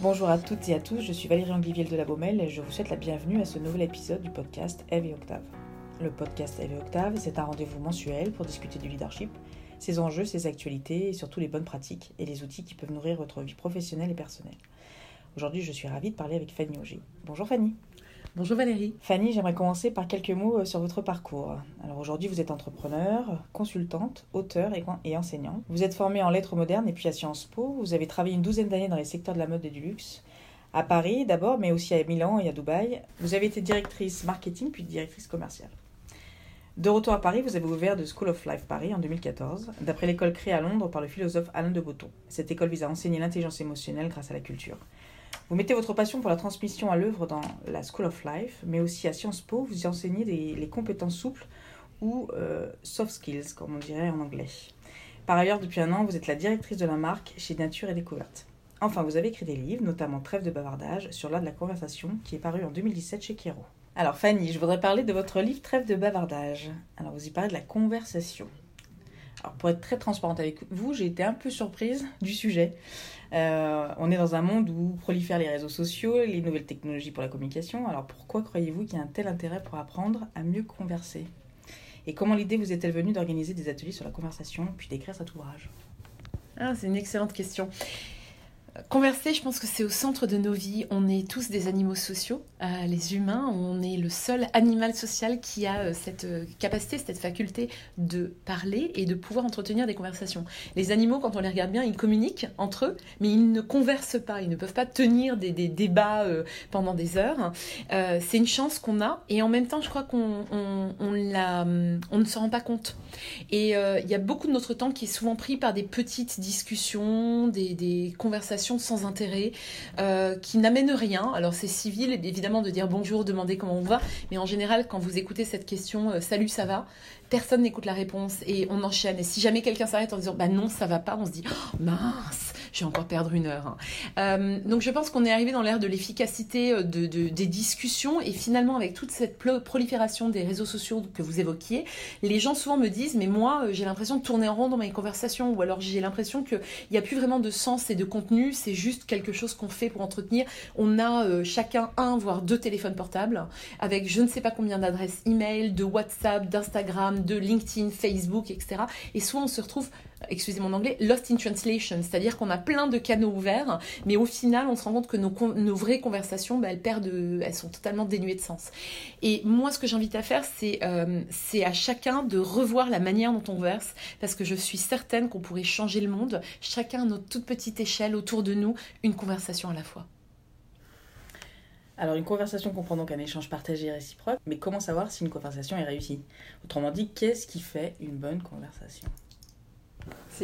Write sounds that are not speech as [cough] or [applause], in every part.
Bonjour à toutes et à tous, je suis Valérie Angliviel de la Baumelle et je vous souhaite la bienvenue à ce nouvel épisode du podcast Eve et Octave. Le podcast Eve et Octave, c'est un rendez-vous mensuel pour discuter du leadership, ses enjeux, ses actualités et surtout les bonnes pratiques et les outils qui peuvent nourrir votre vie professionnelle et personnelle. Aujourd'hui, je suis ravie de parler avec Fanny Auger. Bonjour Fanny. Bonjour Valérie. Fanny, j'aimerais commencer par quelques mots euh, sur votre parcours. Alors aujourd'hui, vous êtes entrepreneur, consultante, auteur et, enseignant. Vous êtes formée en lettres modernes et puis à Sciences Po. Vous avez travaillé une douzaine d'années dans les secteurs de la mode et du luxe. À Paris d'abord, mais aussi à Milan et à Dubaï. Vous avez été directrice marketing puis directrice commerciale. De retour à Paris, vous avez ouvert The School of Life Paris en 2014, d'après l'école créée à Londres par le philosophe Alain de Botton. Cette école vise à enseigner l'intelligence émotionnelle grâce à la culture. Vous mettez votre passion pour la transmission à l'œuvre dans la School of Life, mais aussi à Sciences Po, vous y enseignez les compétences souples ou euh, soft skills, comme on dirait en anglais. Par ailleurs, depuis un an, vous êtes la directrice de la marque chez Nature et Découverte. Enfin, vous avez écrit des livres, notamment Trêve de bavardage, sur l'art de la conversation, qui est paru en 2017 chez Kero. Alors Fanny, je voudrais parler de votre livre Trêve de bavardage. Alors vous y parlez de la conversation. Alors pour être très transparente avec vous, j'ai été un peu surprise du sujet. Euh, on est dans un monde où prolifèrent les réseaux sociaux, les nouvelles technologies pour la communication. Alors pourquoi croyez-vous qu'il y a un tel intérêt pour apprendre à mieux converser? Et comment l'idée vous est-elle venue d'organiser des ateliers sur la conversation puis d'écrire cet ouvrage? Ah, C'est une excellente question. Converser, je pense que c'est au centre de nos vies. On est tous des animaux sociaux, euh, les humains. On est le seul animal social qui a euh, cette euh, capacité, cette faculté de parler et de pouvoir entretenir des conversations. Les animaux, quand on les regarde bien, ils communiquent entre eux, mais ils ne conversent pas. Ils ne peuvent pas tenir des, débats pendant des heures. c'est une chance qu'on a, et en même temps, je crois qu'on on, on, ne s'en rend pas compte. Et il y a beaucoup de notre temps qui est souvent pris par des petites discussions, des conversations sans intérêt, euh, qui n'amène rien. Alors c'est civil, évidemment, de dire bonjour, demander comment on va, mais en général, quand vous écoutez cette question, euh, salut, ça va, personne n'écoute la réponse et on enchaîne. Et si jamais quelqu'un s'arrête en disant, bah non, ça va pas, on se dit, oh, mince, je vais encore perdre une heure. Hein. Euh, donc je pense qu'on est arrivé dans l'ère de l'efficacité euh, de, des discussions et finalement avec toute cette prolifération des réseaux sociaux que vous évoquiez, les gens souvent me disent mais moi euh, j'ai l'impression de tourner en rond dans mes conversations ou alors j'ai l'impression qu'il n'y a plus vraiment de sens et de contenu, c'est juste quelque chose qu'on fait pour entretenir. On a chacun un voire deux téléphones portables avec je ne sais pas combien d'adresses email, de WhatsApp, d'Instagram, de LinkedIn, Facebook, etc. Et souvent on se retrouve excusez mon anglais, lost in translation, c'est-à-dire qu'on a plein de canaux ouverts, mais au final, on se rend compte que nos, vraies conversations, bah, elles perdent, elles sont totalement dénuées de sens. Et moi, ce que j'invite à faire, c'est euh, c'est à chacun de revoir la manière dont on converse, parce que je suis certaine qu'on pourrait changer le monde, chacun à notre toute petite échelle autour de nous, une conversation à la fois. Alors une conversation comprend donc un échange partagé et réciproque, mais comment savoir si une conversation est réussie? Autrement dit, qu'est-ce qui fait une bonne conversation?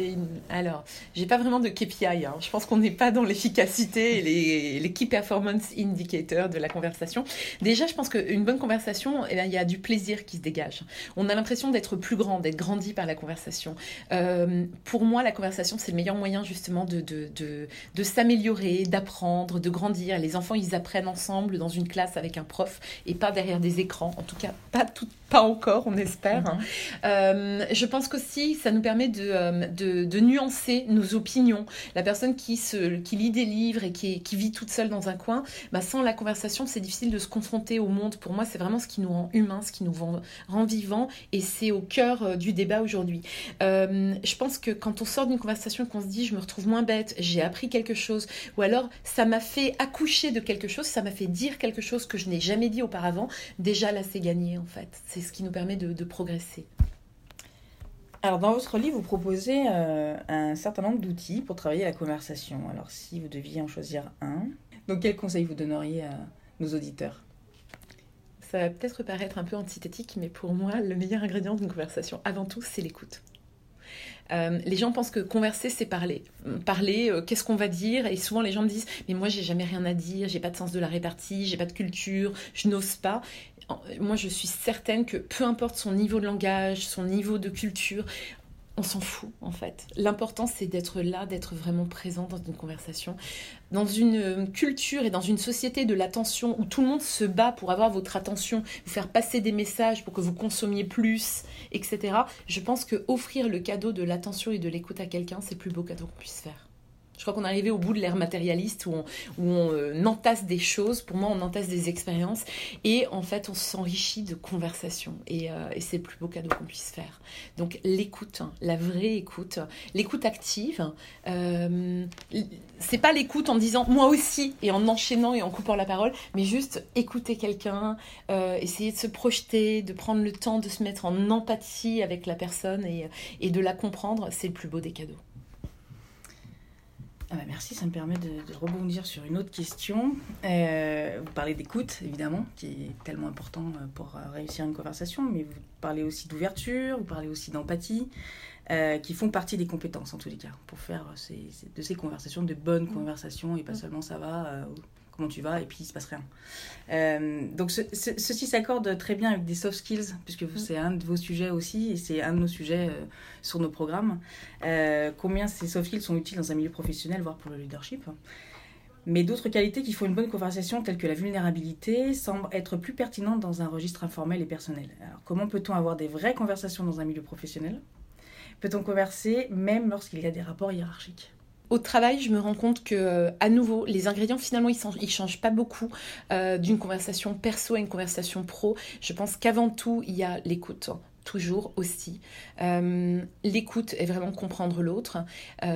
Une... Alors, j'ai pas vraiment de KPI. Hein. Je pense qu'on n'est pas dans l'efficacité et les, les, Key Performance Indicators de la conversation. Déjà, je pense qu'une bonne conversation, eh bien, il y a du plaisir qui se dégage. On a l'impression d'être plus grand, d'être grandi par la conversation. Euh, pour moi, la conversation, c'est le meilleur moyen justement de, de, de, de s'améliorer, d'apprendre, de grandir. Les enfants, ils apprennent ensemble dans une classe avec un prof et pas derrière des écrans. En tout cas, pas, tout, pas encore, on espère. Mm-hmm. euh, je pense qu'aussi, ça nous permet de euh, de, nuancer nos opinions. La personne qui, qui lit des livres et qui, vit toute seule dans un coin, bah sans la conversation, c'est difficile de se confronter au monde. Pour moi, c'est vraiment ce qui nous rend humains, ce qui nous rend, vivants, et c'est au cœur euh, du débat aujourd'hui. Euh, je pense que quand on sort d'une conversation qu'on se dit, je me retrouve moins bête, j'ai appris quelque chose, ou alors ça m'a fait accoucher de quelque chose, ça m'a fait dire quelque chose que je n'ai jamais dit auparavant, déjà là, c'est gagné en fait. C'est ce qui nous permet de progresser. Alors, dans votre livre, vous proposez euh, un certain nombre d'outils pour travailler la conversation. Alors, si vous deviez en choisir un, donc quels conseils vous donneriez à nos auditeurs? Ça va peut-être paraître un peu antithétique, mais pour moi, le meilleur ingrédient d'une conversation, avant tout, c'est l'écoute. Euh, les gens pensent que converser, c'est parler. Parler, euh, qu'est-ce qu'on va dire? Et souvent, les gens me disent Mais moi, j'ai jamais rien à dire, j'ai pas de sens de la répartie, j'ai pas de culture, je n'ose pas moi je suis certaine que peu importe son niveau de langage, son niveau de culture, on s'en fout en fait. L'important c'est d'être là, d'être vraiment présent dans une conversation. Dans une euh, culture et dans une société de l'attention où tout le monde se bat pour avoir votre attention, vous faire passer des messages pour que vous consommiez plus, etc. Je pense que offrir le cadeau de l'attention et de l'écoute à quelqu'un, c'est le plus beau cadeau qu'on puisse faire. Je crois qu'on est arrivé au bout de l'ère matérialiste où on, euh, entasse des choses. Pour moi, on entasse des expériences. Et en fait, on s'enrichit de conversations. Et, euh, c'est le plus beau cadeau qu'on puisse faire. Donc, l'écoute, hein, la vraie écoute, l'écoute active. Euh, c'est pas l'écoute en disant moi aussi et en enchaînant et en coupant la parole, mais juste écouter quelqu'un, euh, essayer de se projeter, de prendre le temps de se mettre en empathie avec la personne et de la comprendre. C'est le plus beau des cadeaux. Ah bah merci, ça me permet de, de, rebondir sur une autre question. Euh, vous parlez d'écoute, évidemment, qui est tellement important euh, pour euh, réussir une conversation, mais vous parlez aussi d'ouverture, vous parlez aussi d'empathie, euh, qui font partie des compétences en tous les cas, pour faire ces, ces, de ces conversations de bonnes conversations et pas seulement ça va, euh, comment tu vas, et puis il se passe rien. Euh, donc ce, ce, ceci s'accorde très bien avec des soft skills, puisque mm. c'est un de vos sujets aussi, et c'est un de nos sujets euh, sur nos programmes. Euh, combien ces soft skills sont utiles dans un milieu professionnel, voire pour le leadership mais d'autres qualités qui font une bonne conversation, telles que la vulnérabilité, semblent être plus pertinentes dans un registre informel et personnel. Alors, comment peut-on avoir des vraies conversations dans un milieu professionnel? Peut-on converser même lorsqu'il y a des rapports hiérarchiques? Au travail, je me rends compte que, euh, à nouveau, les ingrédients, finalement, ils ne changent pas beaucoup euh, d'une conversation perso à une conversation pro. Je pense qu'avant tout, il y a l'écoute toujours aussi. Euh, L'écoute est vraiment comprendre l'autre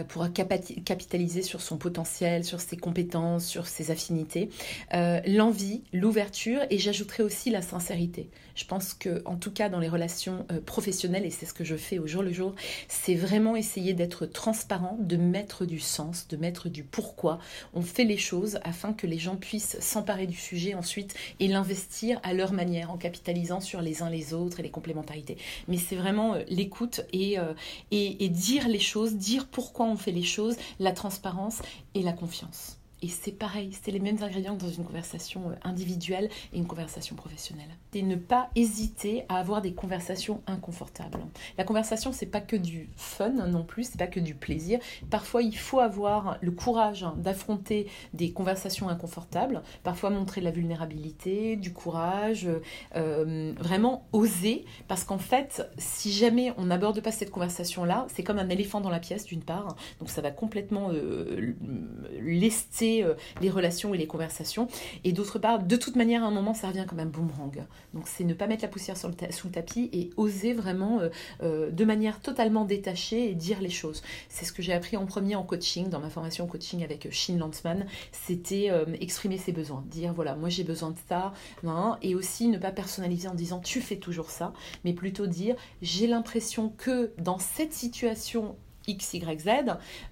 pour capitaliser sur son potentiel, sur ses compétences, sur ses affinités. L'envie, l'ouverture et j'ajouterai aussi la sincérité. Je pense que, en tout cas, dans les relations euh, professionnelles, et c'est ce que je fais au jour le jour, c'est vraiment essayer d'être transparent, de mettre du sens, de mettre du pourquoi on fait les choses afin que les gens puissent s'emparer du sujet ensuite et l'investir à leur manière en capitalisant sur les uns les autres et les complémentarités mais c'est vraiment euh, l'écoute euh, et dire les choses, dire pourquoi on fait les choses, la transparence et la confiance. Et c'est pareil, c'est les mêmes ingrédients que dans une conversation euh, individuelle et une conversation professionnelle. Et ne pas hésiter à avoir des conversations inconfortables. La conversation, c'est pas que du fun non plus, c'est pas que du plaisir. Parfois, il faut avoir le courage d'affronter des conversations inconfortables. Parfois, montrer de la vulnérabilité, du courage, euh, vraiment oser. Parce qu'en fait, si jamais on n'aborde pas cette conversation-là, c'est comme un éléphant dans la pièce, d'une part. Donc, ça va complètement euh, lester euh, les relations et les conversations. Et d'autre part, de toute manière, à un moment, ça revient comme un boomerang. Donc c'est ne pas mettre la poussière sur le sous le tapis et oser vraiment euh, euh, de manière totalement détachée et dire les choses. C'est ce que j'ai appris en premier en coaching, dans ma formation coaching avec Shin Lantzman. C'était exprimer ses besoins, dire voilà, moi j'ai besoin de ça, et aussi ne pas personnaliser en disant tu fais toujours ça, mais plutôt dire j'ai l'impression que dans cette situation X, Y, Z,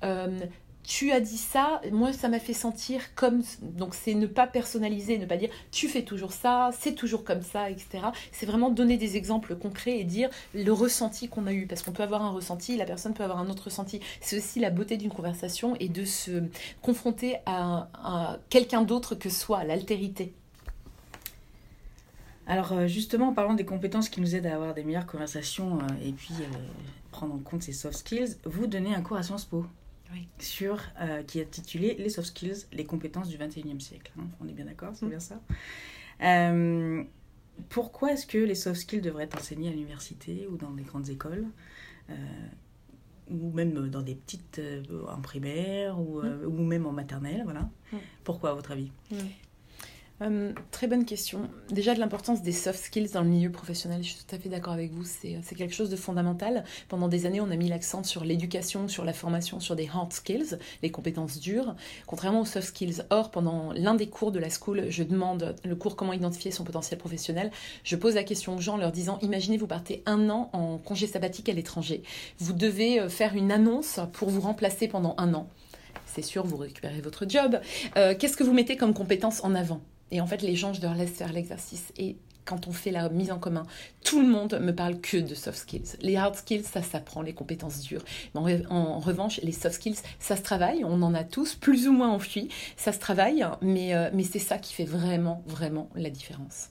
euh, tu as dit ça, moi ça m'a fait sentir comme... Donc c'est ne pas personnaliser, ne pas dire tu fais toujours ça, c'est toujours comme ça, etc. C'est vraiment donner des exemples concrets et dire le ressenti qu'on a eu. Parce qu'on peut avoir un ressenti, la personne peut avoir un autre ressenti. C'est aussi la beauté d'une conversation et de se confronter à, quelqu'un d'autre que soi, l'altérité. Alors euh, justement, en parlant des compétences qui nous aident à avoir des meilleures conversations euh, et puis euh, prendre en compte ces soft skills, vous donnez un cours à Sciences Po oui. sur, euh, qui est intitulé Les soft skills, les compétences du 21e siècle. Hein. On est bien d'accord, c'est mmh. bien ça euh, Pourquoi est-ce que les soft skills devraient être enseignés à l'université ou dans des grandes écoles euh, ou même dans des petites en primaire ou, mmh. ou même en maternelle, voilà? Mmh. Pourquoi à votre avis? Euh, très bonne question. Déjà de l'importance des soft skills dans le milieu professionnel, je suis tout à fait d'accord avec vous, c'est quelque chose de fondamental. Pendant des années, on a mis l'accent sur l'éducation, sur la formation, sur des hard skills, les compétences dures, contrairement aux soft skills. Or, pendant l'un des cours de la school, je demande le cours comment identifier son potentiel professionnel. Je pose la question aux gens en leur disant, imaginez vous partez un an en congé sabbatique à l'étranger. Vous devez euh, faire une annonce pour vous remplacer pendant un an. C'est sûr, vous récupérez votre job. Euh, Qu'est-ce que vous mettez comme compétences en avant? Et en fait, les gens, je leur laisse faire l'exercice. Et quand on fait la mise en commun, tout le monde me parle que de soft skills. Les hard skills, ça s'apprend, les compétences dures. Mais en, revanche, les soft skills, ça se travaille. On en a tous, plus ou moins enfui. Ça se travaille, mais, euh, mais c'est ça qui fait vraiment, vraiment la différence.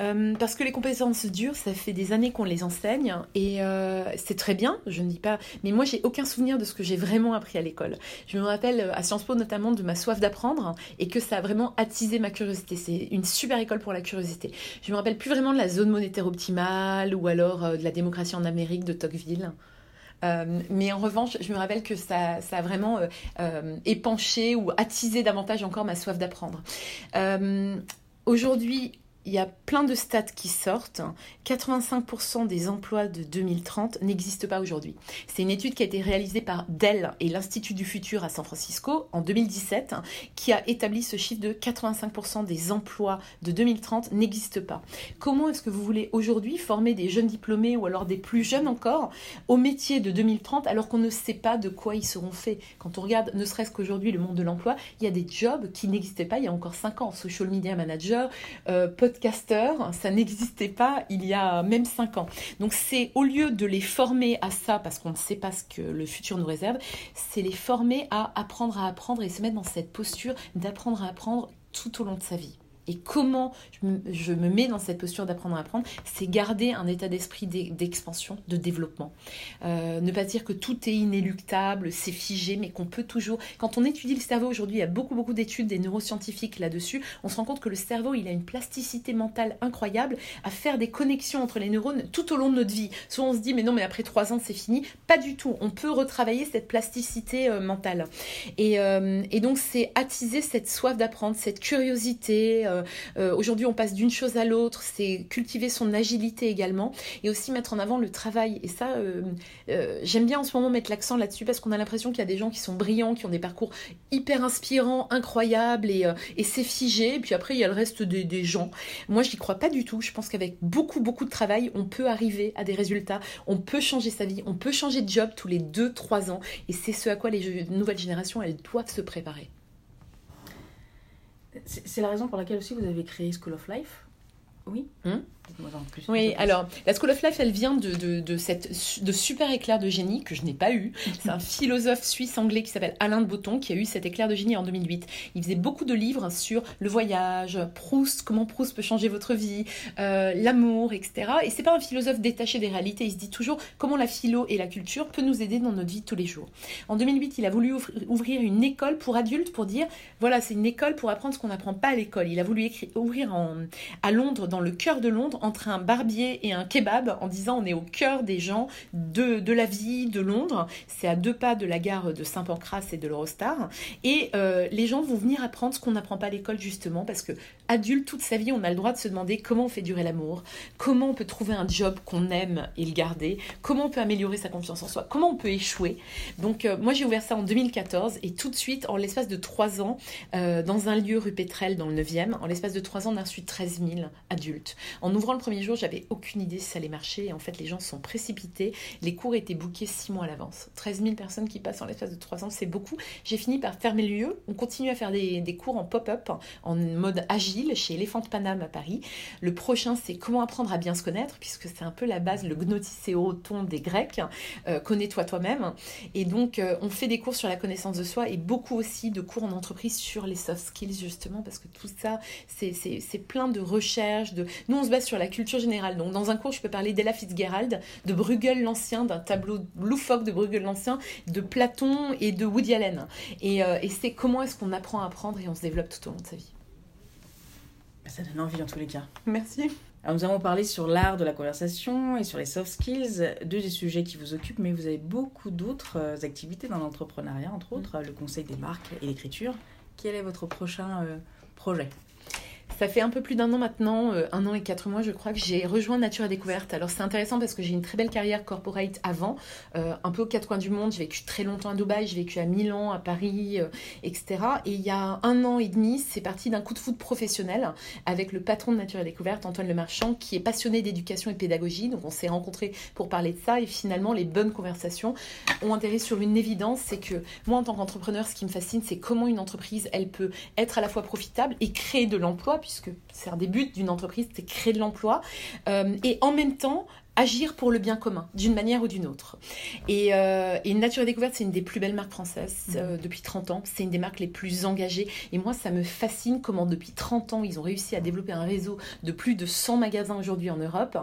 Euh, parce que les compétences dures, ça fait des années qu'on les enseigne et euh, c'est très bien, je ne dis pas, mais moi j'ai aucun souvenir de ce que j'ai vraiment appris à l'école. Je me rappelle euh, à Sciences Po notamment de ma soif d'apprendre et que ça a vraiment attisé ma curiosité. C'est une super école pour la curiosité. Je me rappelle plus vraiment de la zone monétaire optimale ou alors de la démocratie en Amérique de Tocqueville. mais en revanche, je me rappelle que ça a vraiment épanché ou attisé davantage encore ma soif d'apprendre. Aujourd'hui, il y a plein de stats qui sortent. 85% des emplois de 2030 n'existent pas aujourd'hui. C'est une étude qui a été réalisée par Dell et l'Institut du futur à San Francisco en 2017 qui a établi ce chiffre de 85% des emplois de 2030 n'existent pas. Comment est-ce que vous voulez aujourd'hui former des jeunes diplômés ou alors des plus jeunes encore au métier de 2030 alors qu'on ne sait pas de quoi ils seront faits? Quand on regarde ne serait-ce qu'aujourd'hui le monde de l'emploi, il y a des jobs qui n'existaient pas il y a encore 5 ans. Social media manager, euh, podcaster, ça n'existait pas il y a même 5 ans. Donc c'est au lieu de les former à ça, parce qu'on ne sait pas ce que le futur nous réserve, c'est les former à apprendre à apprendre et se mettre dans cette posture d'apprendre à apprendre tout au long de sa vie. Et comment je me, mets dans cette posture d'apprendre à apprendre, c'est garder un état d'esprit d'expansion, de développement. Euh, ne pas dire que tout est inéluctable, c'est figé, mais qu'on peut toujours... Quand on étudie le cerveau aujourd'hui, il y a beaucoup, beaucoup d'études des neuroscientifiques là-dessus, on se rend compte que le cerveau, il a une plasticité mentale incroyable à faire des connexions entre les neurones tout au long de notre vie. Soit on se dit, mais non, mais après trois ans, c'est fini. Pas du tout. On peut retravailler cette plasticité euh, mentale. Et, euh, et donc, c'est attiser cette soif d'apprendre, cette curiosité, aujourd'hui, on passe d'une chose à l'autre. C'est cultiver son agilité également et aussi mettre en avant le travail. Et ça, euh, j'aime bien en ce moment mettre l'accent là-dessus parce qu'on a l'impression qu'il y a des gens qui sont brillants, qui ont des parcours hyper inspirants, incroyables et, c'est figé. Et puis après, il y a le reste des, des gens. Moi, je n'y crois pas du tout. Je pense qu'avec beaucoup, beaucoup de travail, on peut arriver à des résultats. On peut changer sa vie. On peut changer de job tous les 2-3 ans. Et c'est ce à quoi les nouvelles générations, elles doivent se préparer. C'est la raison pour laquelle aussi vous avez créé School of Life? Oui. Hum oui, alors la School of Life, elle vient de, de, cette, de super éclair de génie que je n'ai pas eu. C'est un philosophe suisse-anglais qui s'appelle Alain de Botton qui a eu cet éclair de génie en 2008. Il faisait beaucoup de livres sur le voyage, Proust, comment Proust peut changer votre vie, euh, l'amour, etc. Et c'est pas un philosophe détaché des réalités. Il se dit toujours comment la philo et la culture peut nous aider dans notre vie tous les jours. En 2008, il a voulu ouvrir une école pour adultes pour dire voilà, c'est une école pour apprendre ce qu'on n'apprend pas à l'école. Il a voulu ouvrir en, à Londres, dans le cœur de Londres, entre un barbier et un kebab en disant on est au cœur des gens de, de la vie de Londres. C'est à deux pas de la gare de Saint-Pancras et de l'Eurostar. Et euh, les gens vont venir apprendre ce qu'on n'apprend pas à l'école justement parce que adulte, toute sa vie, on a le droit de se demander comment on fait durer l'amour, comment on peut trouver un job qu'on aime et le garder, comment on peut améliorer sa confiance en soi, comment on peut échouer. Donc euh, moi j'ai ouvert ça en 2014 et tout de suite, en l'espace de trois ans, euh, dans un lieu rue Pétrel dans le 9e, en l'espace de trois ans, on a reçu 13 000 adultes. En ouvrant le premier jour, j'avais aucune idée si ça allait marcher. En fait, les gens sont précipités. Les cours étaient bookés six mois à l'avance. 13 000 personnes qui passent en l'espace de trois ans, c'est beaucoup. J'ai fini par fermer le lieu. On continue à faire des, cours en pop-up, en mode agile, chez Elephant Paname à Paris. Le prochain, c'est comment apprendre à bien se connaître, puisque c'est un peu la base, le gnotisséoton des Grecs. Euh, connais-toi toi-même. Et donc, euh, on fait des cours sur la connaissance de soi et beaucoup aussi de cours en entreprise sur les soft skills, justement, parce que tout ça, c'est plein de recherches. De... Nous, on se base sur la culture générale. Donc dans un cours, je peux parler d'Ella Fitzgerald, de Bruegel l'Ancien, d'un tableau loufoque de Bruegel l'Ancien, de Platon et de Woody Allen. Et, euh, et c'est comment est-ce qu'on apprend à apprendre et on se développe tout au long de sa vie. Ça donne envie en tous les cas. Merci. Alors nous avons parlé sur l'art de la conversation et sur les soft skills, deux des sujets qui vous occupent, mais vous avez beaucoup d'autres euh, activités dans l'entrepreneuriat, entre autres, le conseil des marques et l'écriture. Quel est votre prochain euh, projet? Ça fait un peu plus d'un an maintenant, euh, un an et quatre mois, je crois, que j'ai rejoint Nature et Découverte. Alors c'est intéressant parce que j'ai une très belle carrière corporate avant, euh, un peu aux quatre coins du monde. J'ai vécu très longtemps à Dubaï, j'ai vécu à Milan, à Paris, euh, etc. Et il y a un an et demi, c'est parti d'un coup de foot professionnel avec le patron de Nature et Découverte, Antoine Lemarchand, qui est passionné d'éducation et pédagogie. Donc on s'est rencontrés pour parler de ça et finalement les bonnes conversations ont atterri sur une évidence, c'est que moi en tant qu'entrepreneur, ce qui me fascine, c'est comment une entreprise, elle peut être à la fois profitable et créer de l'emploi puisque c'est un des buts d'une entreprise, c'est créer de l'emploi, euh, et en même temps agir pour le bien commun, d'une manière ou d'une autre. Et, euh, Nature et Découverte, c'est une des plus belles marques françaises euh, mmh. depuis 30 ans. C'est une des marques les plus engagées. Et moi, ça me fascine comment depuis 30 ans, ils ont réussi à développer un réseau de plus de 100 magasins aujourd'hui en Europe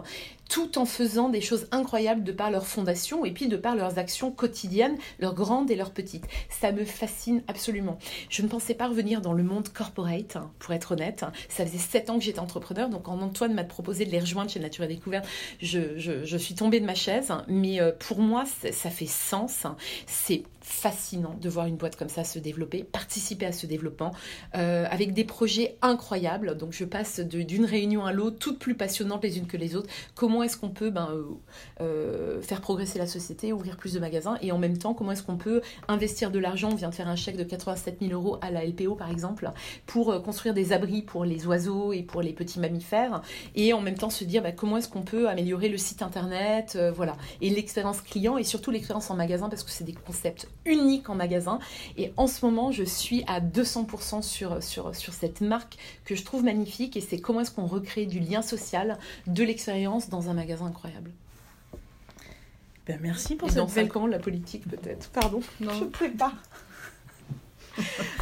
tout en faisant des choses incroyables de par leur fondation et puis de par leurs actions quotidiennes, leurs grandes et leurs petites. Ça me fascine absolument. Je ne pensais pas revenir dans le monde corporate, hein, pour être honnête. Ça faisait sept ans que j'étais entrepreneur, donc quand Antoine m'a proposé de les rejoindre chez Nature et Découverte, je, je, suis tombée de ma chaise, mais pour moi, ça fait sens. C'est fascinant de voir une boîte comme ça se développer, participer à ce développement euh, avec des projets incroyables. Donc je passe d'une réunion à l'autre, toutes plus passionnantes les unes que les autres. Comment est-ce qu'on peut ben, euh, euh, faire progresser la société, ouvrir plus de magasins et en même temps comment est-ce qu'on peut investir de l'argent? On vient de faire un chèque de 87 000 euros à la LPO par exemple pour construire des abris pour les oiseaux et pour les petits mammifères et en même temps se dire ben, comment est-ce qu'on peut améliorer le site internet, voilà et l'expérience client et surtout l'expérience en magasin parce que c'est des concepts unique en magasin. Et en ce moment, je suis à 200% sur, sur, sur cette marque que je trouve magnifique. Et c'est comment est-ce qu'on recrée du lien social, de l'expérience dans un magasin incroyable. Ben merci pour et cette dans 5 ans, la politique peut-être. Pardon, non. je ne sais pas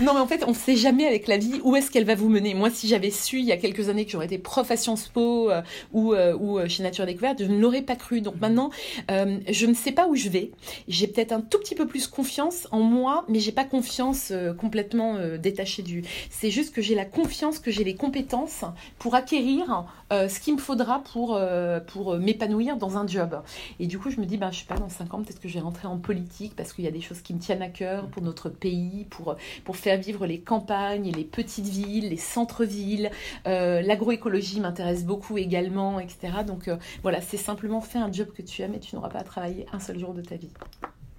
non, mais en fait, on ne sait jamais avec la vie où est-ce qu'elle va vous mener. Moi, si j'avais su il y a quelques années que j'aurais été prof à Sciences Po euh, ou, euh, ou euh, chez Nature Découverte, je ne l'aurais pas cru. Donc maintenant, je ne sais pas où je vais. J'ai peut-être un tout petit peu plus confiance en moi, mais j'ai pas confiance complètement détachée du. C'est juste que j'ai la confiance, que j'ai les compétences pour acquérir ce qu'il me faudra pour, pour m'épanouir dans un job. Et du coup, je me dis, ben, je sais pas, dans 5 ans, peut-être que je vais rentrer en politique parce qu'il y a des choses qui me tiennent à cœur pour notre pays, pour pour faire vivre les campagnes, les petites villes, les centres-villes. Euh, l'agroécologie m'intéresse beaucoup également, etc. Donc euh, voilà, c'est simplement faire un job que tu aimes et tu n'auras pas à travailler un seul jour de ta vie.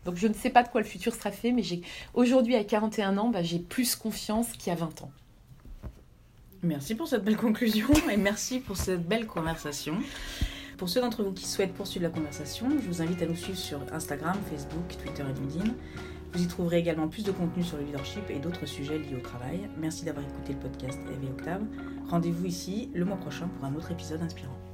Donc je ne sais pas de quoi le futur sera fait, mais aujourd'hui à 41 ans, bah, j'ai plus confiance qu'il y a 20 ans. Merci pour cette belle conclusion [laughs] et merci pour cette belle conversation. Pour ceux d'entre vous qui souhaitent poursuivre la conversation, je vous invite à nous suivre sur Instagram, Facebook, Twitter et LinkedIn. Vous y trouverez également plus de contenu sur le leadership et d'autres sujets liés au travail. Merci d'avoir écouté le podcast Eve et Octave. Rendez-vous ici le mois prochain pour un autre épisode inspirant.